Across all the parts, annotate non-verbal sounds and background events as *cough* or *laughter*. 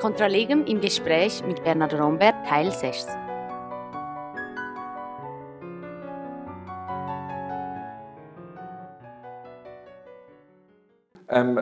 Contra Legem im Gespräch mit Bernhard Rombert, Teil 6. Ähm,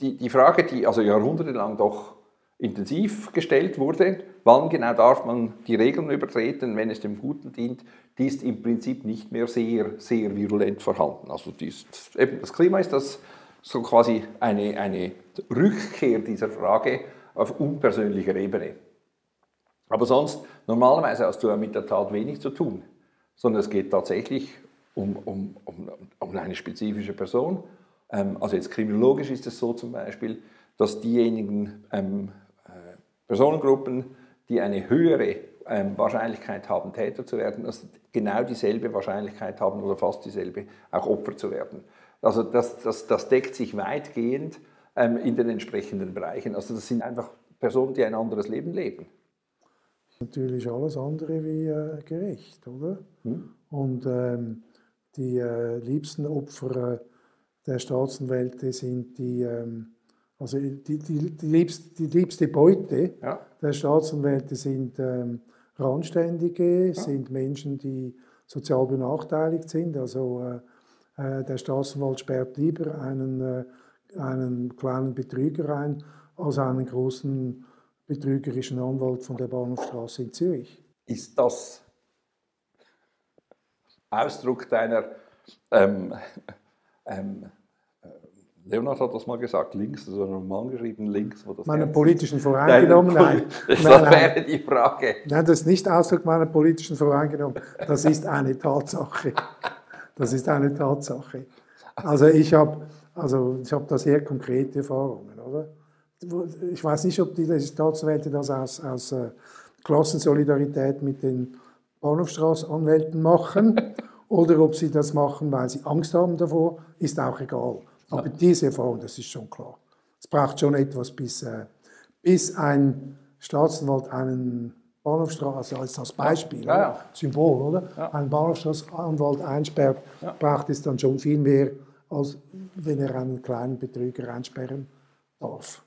die, die Frage, die also jahrhundertelang doch intensiv gestellt wurde, wann genau darf man die Regeln übertreten, wenn es dem Guten dient, die ist im Prinzip nicht mehr sehr, sehr virulent vorhanden. Also dies, eben das Klima ist das so quasi eine, eine Rückkehr dieser Frage auf unpersönlicher Ebene. Aber sonst, normalerweise hast du mit der Tat wenig zu tun, sondern es geht tatsächlich um, um, um, um eine spezifische Person. Ähm, also jetzt kriminologisch ist es so zum Beispiel, dass diejenigen ähm, äh, Personengruppen, die eine höhere ähm, Wahrscheinlichkeit haben, Täter zu werden, dass genau dieselbe Wahrscheinlichkeit haben oder fast dieselbe, auch Opfer zu werden. Also das, das, das deckt sich weitgehend in den entsprechenden Bereichen. Also das sind einfach Personen, die ein anderes Leben leben. Natürlich alles andere wie äh, gerecht, oder? Hm? Und ähm, die äh, liebsten Opfer äh, der Staatsanwälte sind die, ähm, also die, die, die, liebst, die liebste Beute ja. der Staatsanwälte sind ähm, Randständige, ja. sind Menschen, die sozial benachteiligt sind. Also äh, äh der Staatsanwalt sperrt lieber einen, einen kleinen Betrüger ein, als einen großen betrügerischen Anwalt von der Bahnhofstraße in Zürich. Ist das Ausdruck deiner ähm, *laughs* ähm, äh, Leonard hat das mal gesagt, links, also ein Roman geschrieben, links. Wo das Meinen politischen Voreingenommenheit. *laughs* Das nein, wäre die Frage. Nein, das ist nicht Ausdruck meiner politischen Voreingenommenheit. Das ist eine Tatsache. Das ist eine Tatsache. Also ich habe also hab da sehr konkrete Erfahrungen, oder? Ich weiß nicht, ob die Staatsanwälte das aus, aus äh, Klassensolidarität mit den Bahnhofstraßanwälten machen *laughs* oder ob sie das machen, weil sie Angst haben davor, ist auch egal. Aber ja. diese Erfahrung, das ist schon klar. Es braucht schon etwas, bis, äh, bis ein Staatsanwalt einen Bahnhofstraße also als Beispiel, ja, ja. Symbol, oder? Ja. Ein Bahnhofstraßanwalt einsperrt, braucht es dann schon viel mehr, als wenn er einen kleinen Betrüger einsperren darf.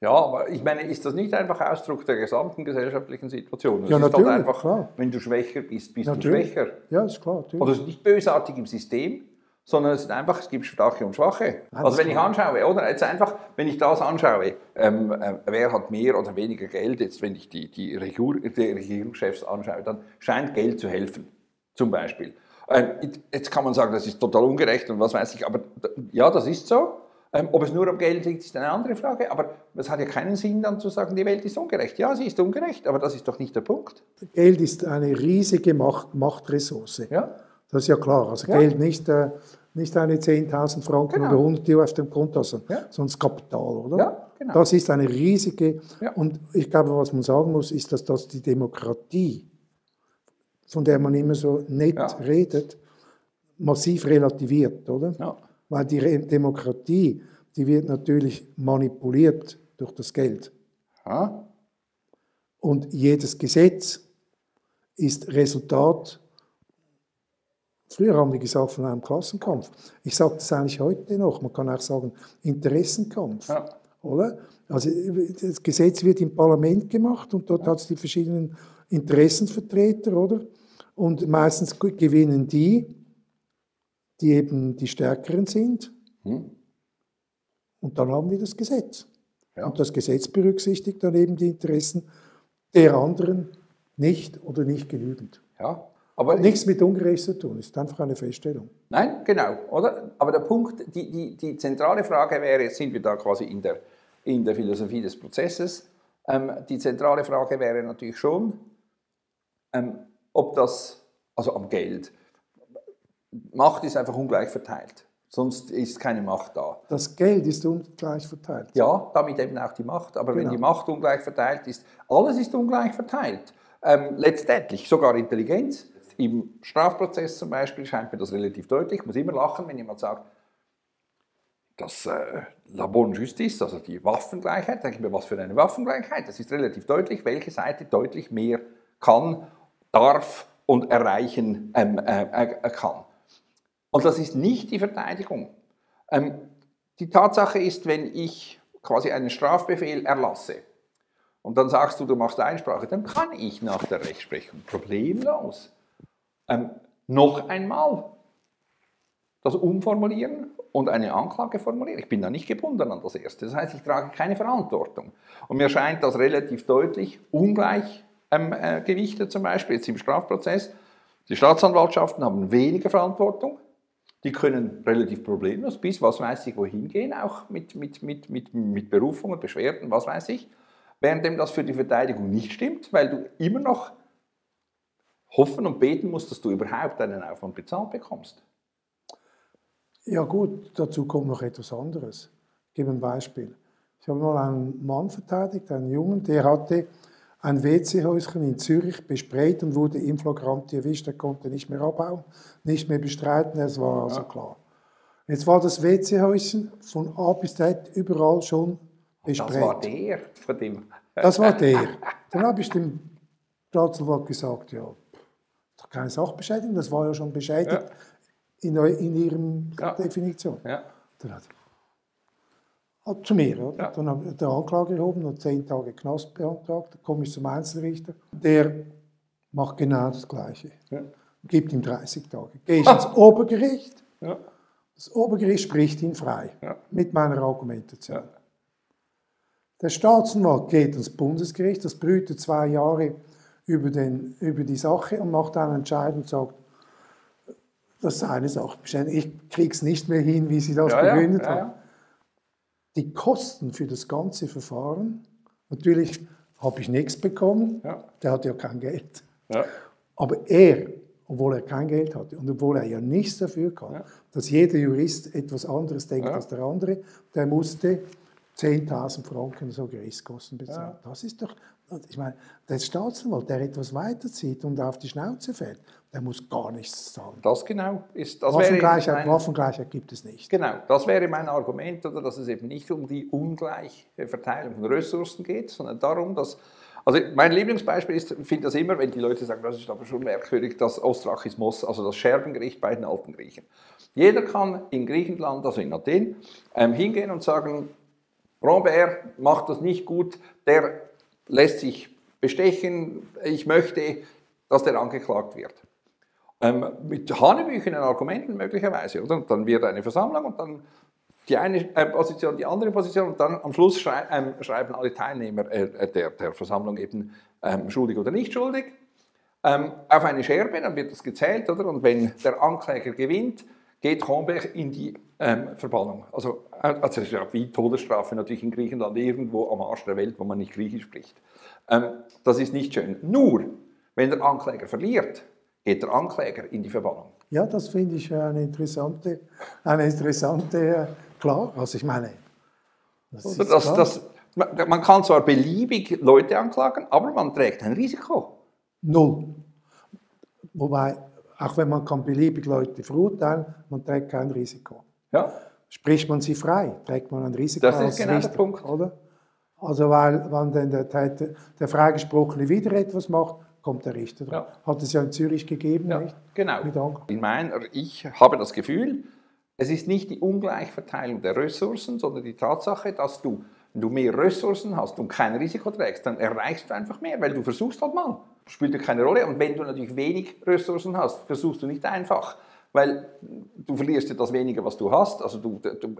Ja, aber ich meine, ist das nicht einfach Ausdruck der gesamten gesellschaftlichen Situation? Das ja, natürlich, halt einfach, klar. wenn du schwächer bist, bist natürlich. du schwächer. Ja, ist klar. Natürlich. Oder es ist nicht bösartig im System, sondern es ist einfach, es gibt Starke und Schwache. Alles also wenn ich anschaue, oder jetzt einfach, wenn ich das anschaue, ähm, äh, wer hat mehr oder weniger Geld, jetzt wenn ich die, die, Regur, die Regierungschefs anschaue, dann scheint Geld zu helfen, zum Beispiel. Ähm, jetzt kann man sagen, das ist total ungerecht und was weiß ich, aber ja, das ist so. Ähm, ob es nur am Geld liegt, ist eine andere Frage, aber es hat ja keinen Sinn dann zu sagen, die Welt ist ungerecht. Ja, sie ist ungerecht, aber das ist doch nicht der Punkt. Geld ist eine riesige Macht, Machtressource. Ja. Das ist ja klar. Also ja. Geld nicht, äh, nicht eine 10.000 Franken genau. oder 100 Euro auf dem Konto, sondern ja. das Kapital, oder? Ja, genau. Das ist eine riesige, ja. und ich glaube, was man sagen muss, ist, dass das die Demokratie, von der man immer so nett ja. redet, massiv relativiert, oder? Ja. Weil die Demokratie, die wird natürlich manipuliert durch das Geld. Ha? Und jedes Gesetz ist Resultat, früher haben wir gesagt, von einem Klassenkampf. Ich sage das eigentlich heute noch, man kann auch sagen, Interessenkampf. Ja. Oder? Also das Gesetz wird im Parlament gemacht und dort hat es die verschiedenen Interessenvertreter, oder? Und meistens gewinnen die, die eben die Stärkeren sind. Hm. Und dann haben wir das Gesetz. Ja. Und das Gesetz berücksichtigt dann eben die Interessen der anderen nicht oder nicht genügend. Ja, aber Hat nichts mit Ungerecht zu tun, ist einfach eine Feststellung. Nein, genau, oder? Aber der Punkt, die, die, die zentrale Frage wäre, jetzt sind wir da quasi in der, in der Philosophie des Prozesses, ähm, die zentrale Frage wäre natürlich schon, ähm, ob das, also am Geld, Macht ist einfach ungleich verteilt. Sonst ist keine Macht da. Das Geld ist ungleich verteilt. Ja, damit eben auch die Macht. Aber genau. wenn die Macht ungleich verteilt ist, alles ist ungleich verteilt. Ähm, letztendlich sogar Intelligenz. Im Strafprozess zum Beispiel scheint mir das relativ deutlich. Ich muss immer lachen, wenn jemand sagt, das äh, La Bonne Justice, also die Waffengleichheit, denke ich mir, was für eine Waffengleichheit? Das ist relativ deutlich, welche Seite deutlich mehr kann, darf und erreichen ähm, äh, äh kann. Und das ist nicht die Verteidigung. Ähm, die Tatsache ist, wenn ich quasi einen Strafbefehl erlasse, und dann sagst du, du machst Einsprache, dann kann ich nach der Rechtsprechung problemlos ähm, noch einmal das umformulieren und eine Anklage formulieren. Ich bin da nicht gebunden an das Erste. Das heißt, ich trage keine Verantwortung. Und mir scheint das relativ deutlich ungleich ähm, äh, gewichtet, zum Beispiel jetzt im Strafprozess. Die Staatsanwaltschaften haben weniger Verantwortung. Die können relativ problemlos bis, was weiß ich, wohin gehen, auch mit, mit, mit, mit, mit Berufungen, Beschwerden, was weiß ich. Währenddem das für die Verteidigung nicht stimmt, weil du immer noch hoffen und beten musst, dass du überhaupt einen Aufwand bezahlt bekommst. Ja gut, dazu kommt noch etwas anderes. Ich gebe ein Beispiel. Ich habe mal einen Mann verteidigt, einen Jungen, der hatte ein WC-Häuschen in Zürich besprayt und wurde im Flagranti erwischt. Er konnte nicht mehr abbauen, nicht mehr bestreiten, es war also klar. Jetzt war das WC-Häuschen von A bis Z überall schon besprayt. Das war der von dem. Das war der. Dann habe ich dem Staatsanwalt gesagt, ja, keine Sachbeschädigung, das war ja schon beschädigt. Ja in, in ihrem ja. Definition. Ja. Dann hat, zu mir. Oder? Ja. Dann habe ich den Anklage erhoben und zehn Tage Knast beantragt. Dann komme ich zum Einzelrichter. Der macht genau das Gleiche. Ja. Gibt ihm 30 Tage. Gehe ich ins Obergericht. Ja. Das Obergericht spricht ihn frei. Mit meiner Argumentation. Der Staatsanwalt geht ins Bundesgericht. Das brütet zwei Jahre über, den, über die Sache und macht dann Entscheidung und sagt, das sei eine Sache. Ich kriege es nicht mehr hin, wie Sie das ja, begründet ja, ja, haben. Die Kosten für das ganze Verfahren, natürlich habe ich nichts bekommen, der hat ja kein Geld. Aber er, obwohl er kein Geld hatte und obwohl er ja nichts dafür kann, dass jeder Jurist etwas anderes denkt als der andere, der musste 10.000 Franken so Gerichtskosten bezahlen. Das ist doch, ich meine, der Staatsanwalt, der etwas weiterzieht und auf die Schnauze fällt, der muss gar nichts zahlen. Das genau ist. Das Waffengleichheit, mein, Waffengleichheit gibt es nicht. Genau, das wäre mein Argument, oder, dass es eben nicht um die ungleiche Verteilung von Ressourcen geht, sondern darum, dass also mein Lieblingsbeispiel ist, ich finde das immer, wenn die Leute sagen, das ist aber schon merkwürdig, das Ostrachismus, also das Scherbengericht bei den alten Griechen. Jeder kann in Griechenland, also in Athen, ähm, hingehen und sagen, Robert macht das nicht gut, der lässt sich bestechen, ich möchte, dass der angeklagt wird. Ähm, mit hanebüchenen Argumenten möglicherweise, oder? Und dann wird eine Versammlung und dann die eine äh, Position, die andere Position und dann am Schluss schrei ähm, schreiben alle Teilnehmer äh, der, der, Versammlung eben ähm, schuldig oder nicht schuldig ähm, auf eine Scherbe, dann wird das gezählt, oder? Und wenn der Ankläger gewinnt, geht Kronberg in die ähm, Verbannung. Also, äh, also das ist ja wie Todesstrafe natürlich in Griechenland, irgendwo am Arsch der Welt, wo man nicht Griechisch spricht. Ähm, das ist nicht schön. Nur, wenn der Ankläger verliert, geht der Ankläger in die Verbannung. Ja, das finde ich eine interessante, eine interessante, äh, klar, also ich meine. Das das, das, man kann zwar beliebig Leute anklagen, aber man trägt ein Risiko. Null. Wobei, auch wenn man kann beliebig Leute verurteilen, man trägt kein Risiko. Ja. Spricht man sie frei, trägt man ein Risiko Das ist genau Richter, der Punkt. Oder? Also weil, wenn dann der, der, der Freigesprochene wieder etwas macht, kommt der Richter drauf. Ja. Hat es ja in Zürich gegeben, ja, nicht? Genau. In meiner, ich habe das Gefühl, es ist nicht die Ungleichverteilung der Ressourcen, sondern die Tatsache, dass du, wenn du mehr Ressourcen hast und kein Risiko trägst, dann erreichst du einfach mehr, weil du versuchst halt mal spielt ja keine Rolle. Und wenn du natürlich wenig Ressourcen hast, versuchst du nicht einfach, weil du verlierst ja das wenige, was du hast. Also du, du,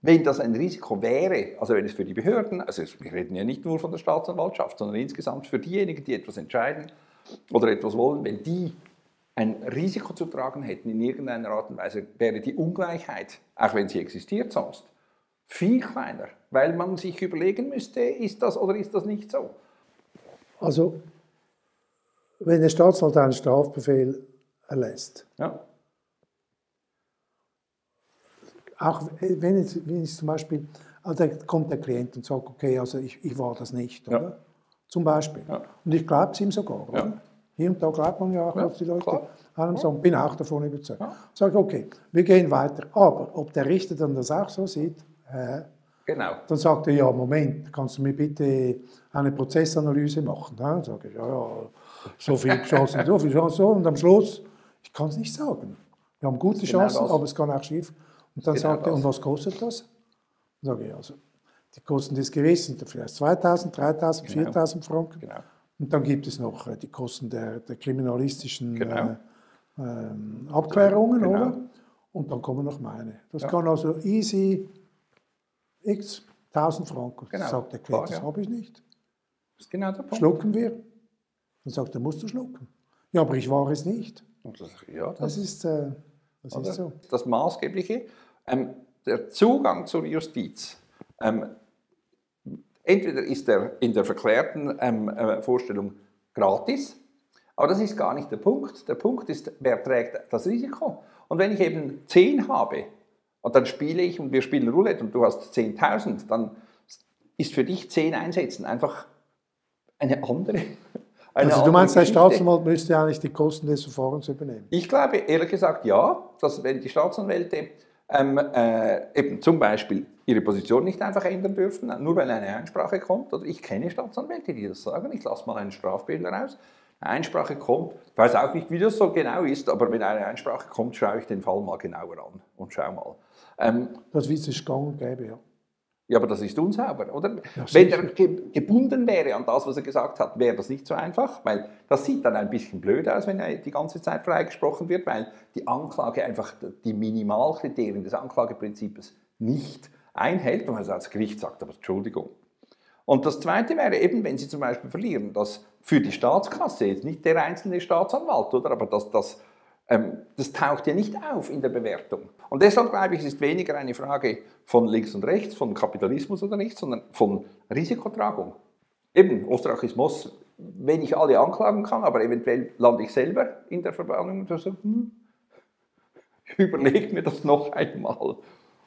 wenn das ein Risiko wäre, also wenn es für die Behörden, also wir reden ja nicht nur von der Staatsanwaltschaft, sondern insgesamt für diejenigen, die etwas entscheiden oder etwas wollen, wenn die ein Risiko zu tragen hätten in irgendeiner Art und Weise, wäre die Ungleichheit, auch wenn sie existiert sonst, viel kleiner, weil man sich überlegen müsste, ist das oder ist das nicht so. Also wenn der Staatsanwalt einen Strafbefehl erlässt, ja. auch wenn es, wenn es zum Beispiel, also kommt der Klient und sagt, okay, also ich, ich war das nicht, oder? Ja. Zum Beispiel. Ja. Und ich glaube es ihm sogar, oder? Hier und da glaubt man ja auch, dass die Leute einem sagen, bin auch davon überzeugt. Ja. Sage, okay, wir gehen weiter. Aber ob der Richter dann das auch so sieht, äh, genau. dann sagt er, ja, Moment, kannst du mir bitte eine Prozessanalyse machen? Dann sage ich, ja, ja, so viele Chancen, so viele Chancen. Und am Schluss, kann es nicht sagen. Wir haben gute genau Chancen, genau aber es kann auch schief. Und dann genau sagt er, und was kostet das? Dann sage ich, also, die Kosten des Gewissens, vielleicht 2000, 3000, genau. 4000 Franken. Genau. Und dann gibt es noch äh, die Kosten der, der kriminalistischen genau. äh, äh, Abklärungen, genau. oder? Und dann kommen noch meine. Das ja. kann also easy x 1000 Franken. Genau. Sagt der Klient, das ja. habe ich nicht. Das ist genau der Punkt. Schlucken wir? Dann sagt er, musst du schlucken. Ja, aber ich war es nicht. Das, ja, das, das ist, äh, das ist so. Das Maßgebliche, ähm, der Zugang zur Justiz. Ähm, entweder ist er in der verklärten ähm, äh, Vorstellung gratis, aber das ist gar nicht der Punkt. Der Punkt ist, wer trägt das Risiko. Und wenn ich eben 10 habe und dann spiele ich und wir spielen Roulette und du hast 10.000, dann ist für dich 10 einsetzen einfach eine andere. Also du meinst, der Staatsanwalt müsste eigentlich die Kosten des Verfahrens übernehmen? Ich glaube ehrlich gesagt ja, dass wenn die Staatsanwälte ähm, äh, eben zum Beispiel ihre Position nicht einfach ändern dürfen, nur weil eine Einsprache kommt. Oder ich kenne Staatsanwälte, die das sagen, ich lasse mal einen Strafbilder raus. Eine Einsprache kommt, ich weiß auch nicht, wie das so genau ist, aber wenn eine Einsprache kommt, schaue ich den Fall mal genauer an und schau mal. Ähm, das ist es gang und gäbe, ja. Ja, aber das ist unsauber, oder? Ja, Wenn er gebunden wäre an das, was er gesagt hat, wäre das nicht so einfach, weil das sieht dann ein bisschen blöd aus, wenn er die ganze Zeit freigesprochen wird, weil die Anklage einfach die Minimalkriterien des Anklageprinzips nicht einhält und man als Gericht sagt, aber Entschuldigung. Und das Zweite wäre eben, wenn Sie zum Beispiel verlieren, dass für die Staatskasse jetzt nicht der einzelne Staatsanwalt, oder, aber dass das das taucht ja nicht auf in der Bewertung. Und deshalb glaube ich, es ist weniger eine Frage von links und rechts, von Kapitalismus oder nicht, sondern von Risikotragung. Eben, Ostrakismus, wenn ich alle anklagen kann, aber eventuell lande ich selber in der Verbannung und so, hm, *laughs* überlegt mir das noch einmal.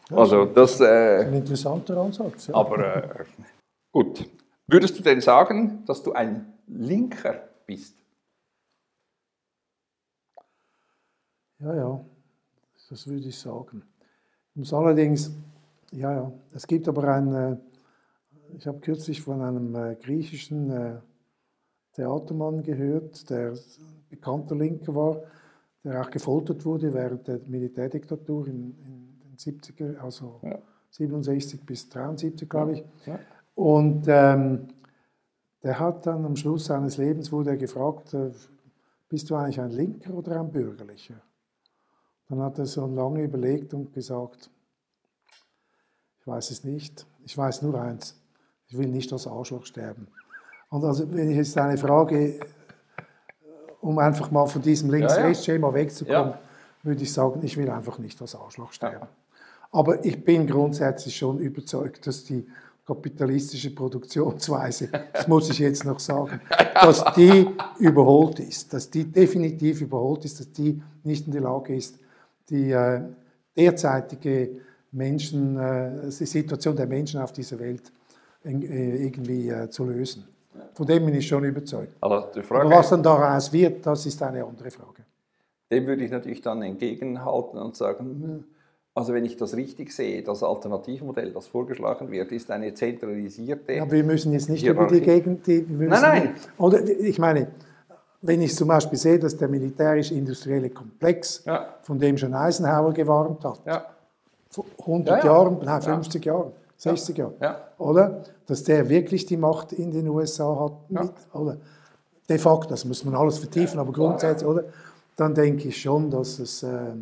Also das, äh, ein interessanter Ansatz. Ja. Aber äh, gut. Würdest du denn sagen, dass du ein Linker bist? Ja, ja, das würde ich sagen. Ich muss allerdings, ja, ja, es gibt aber ein, äh, ich habe kürzlich von einem äh, griechischen äh, Theatermann gehört, der bekannter Linker war, der auch gefoltert wurde während der Militärdiktatur in, in den 70er, also ja. 67 bis 73, glaube ich. Ja. Und ähm, der hat dann am Schluss seines Lebens wurde er gefragt, bist du eigentlich ein Linker oder ein Bürgerlicher? Dann hat er so lange überlegt und gesagt, ich weiß es nicht, ich weiß nur eins, ich will nicht als Arschloch sterben. Und also wenn ich jetzt eine Frage, um einfach mal von diesem Links-Rechts-Schema wegzukommen, ja. würde ich sagen, ich will einfach nicht als Arschloch sterben. Aber ich bin grundsätzlich schon überzeugt, dass die kapitalistische Produktionsweise, das muss ich jetzt noch sagen, *laughs* dass die überholt ist, dass die definitiv überholt ist, dass die nicht in der Lage ist, die äh, derzeitige Menschen, äh, die Situation der Menschen auf dieser Welt äh, irgendwie zu lösen. Von dem bin ich schon überzeugt. Frage, Aber was dann daraus wird, das ist eine andere Frage. Dem würde ich natürlich dann entgegenhalten und sagen, hm, also wenn ich das richtig sehe, das Alternativmodell, das vorgeschlagen wird, ist eine zentralisierte. Ja, wir müssen jetzt nicht Hierarchie. über die Gegend. Die, nein, nein. Oder ich meine, wenn ich zum Beispiel sehe, dass der militärisch-industrielle Komplex, ja. von dem schon Eisenhower gewarnt hat, ja. 100 ja, Jahren, nein, 50 Jahren, 60 Jahren, oder? Dass der wirklich die Macht in den USA hat, mit, oder? De facto, das muss man alles vertiefen, aber grundsätzlich, oder? Dann denke ich schon, dass es, äh,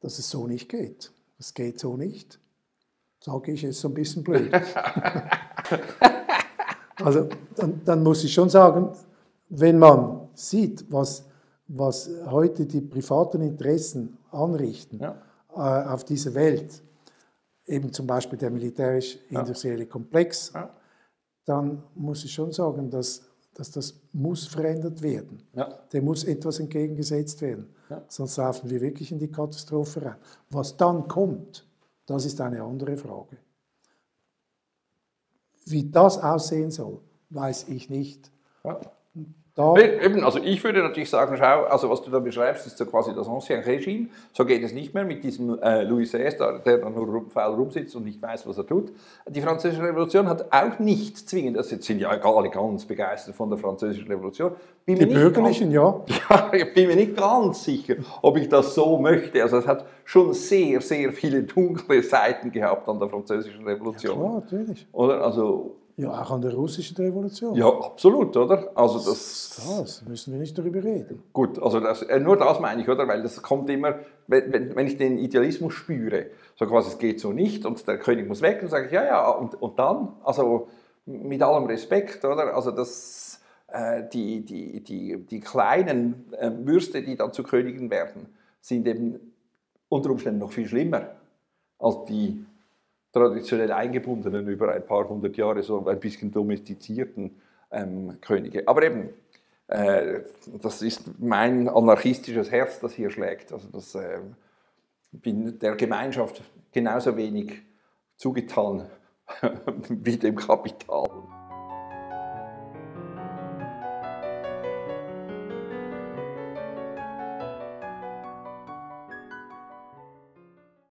dass es so nicht geht. Das geht so nicht. Sage ich jetzt so ein bisschen blöd. *laughs* also, dann, dann muss ich schon sagen, wenn man sieht, was, was heute die privaten Interessen anrichten ja. äh, auf dieser Welt, eben zum Beispiel der militärisch-industrielle ja. Komplex, ja. dann muss ich schon sagen, dass, dass das muss verändert werden. Dem muss etwas entgegengesetzt werden. Sonst laufen wir wirklich in die Katastrophe rein. Was dann kommt, das ist eine andere Frage. Wie das aussehen soll, weiß ich nicht. Da Eben, also ich würde natürlich sagen, schau, also was du da beschreibst, ist so quasi das Ancien Regime. So geht es nicht mehr mit diesem äh, Louis XVI, der dann nur faul rumsitzt und nicht weiß, was er tut. Die Französische Revolution hat auch nicht zwingend, das sind ja alle ganz begeistert von der Französischen Revolution. Bin die Bürgerlichen, ganz, ja. *laughs* ja. Ich bin mir nicht ganz sicher, ob ich das so möchte. Also es hat schon sehr, sehr viele dunkle Seiten gehabt an der Französischen Revolution. Ja, klar, natürlich. Oder? Also ja, auch an der russischen Revolution. Ja, absolut, oder? Also das, das müssen wir nicht darüber reden. Gut, also das, äh, nur das meine ich, oder? Weil das kommt immer, wenn, wenn ich den Idealismus spüre, so quasi, es geht so nicht und der König muss weg, dann sage ich, ja, ja, und, und dann? Also mit allem Respekt, oder? Also das, äh, die, die, die, die kleinen äh, Würste, die dann zu Königen werden, sind eben unter Umständen noch viel schlimmer als die traditionell eingebundenen, über ein paar hundert Jahre so ein bisschen domestizierten ähm, Könige. Aber eben, äh, das ist mein anarchistisches Herz, das hier schlägt. Also das äh, bin der Gemeinschaft genauso wenig zugetan *laughs* wie dem Kapital.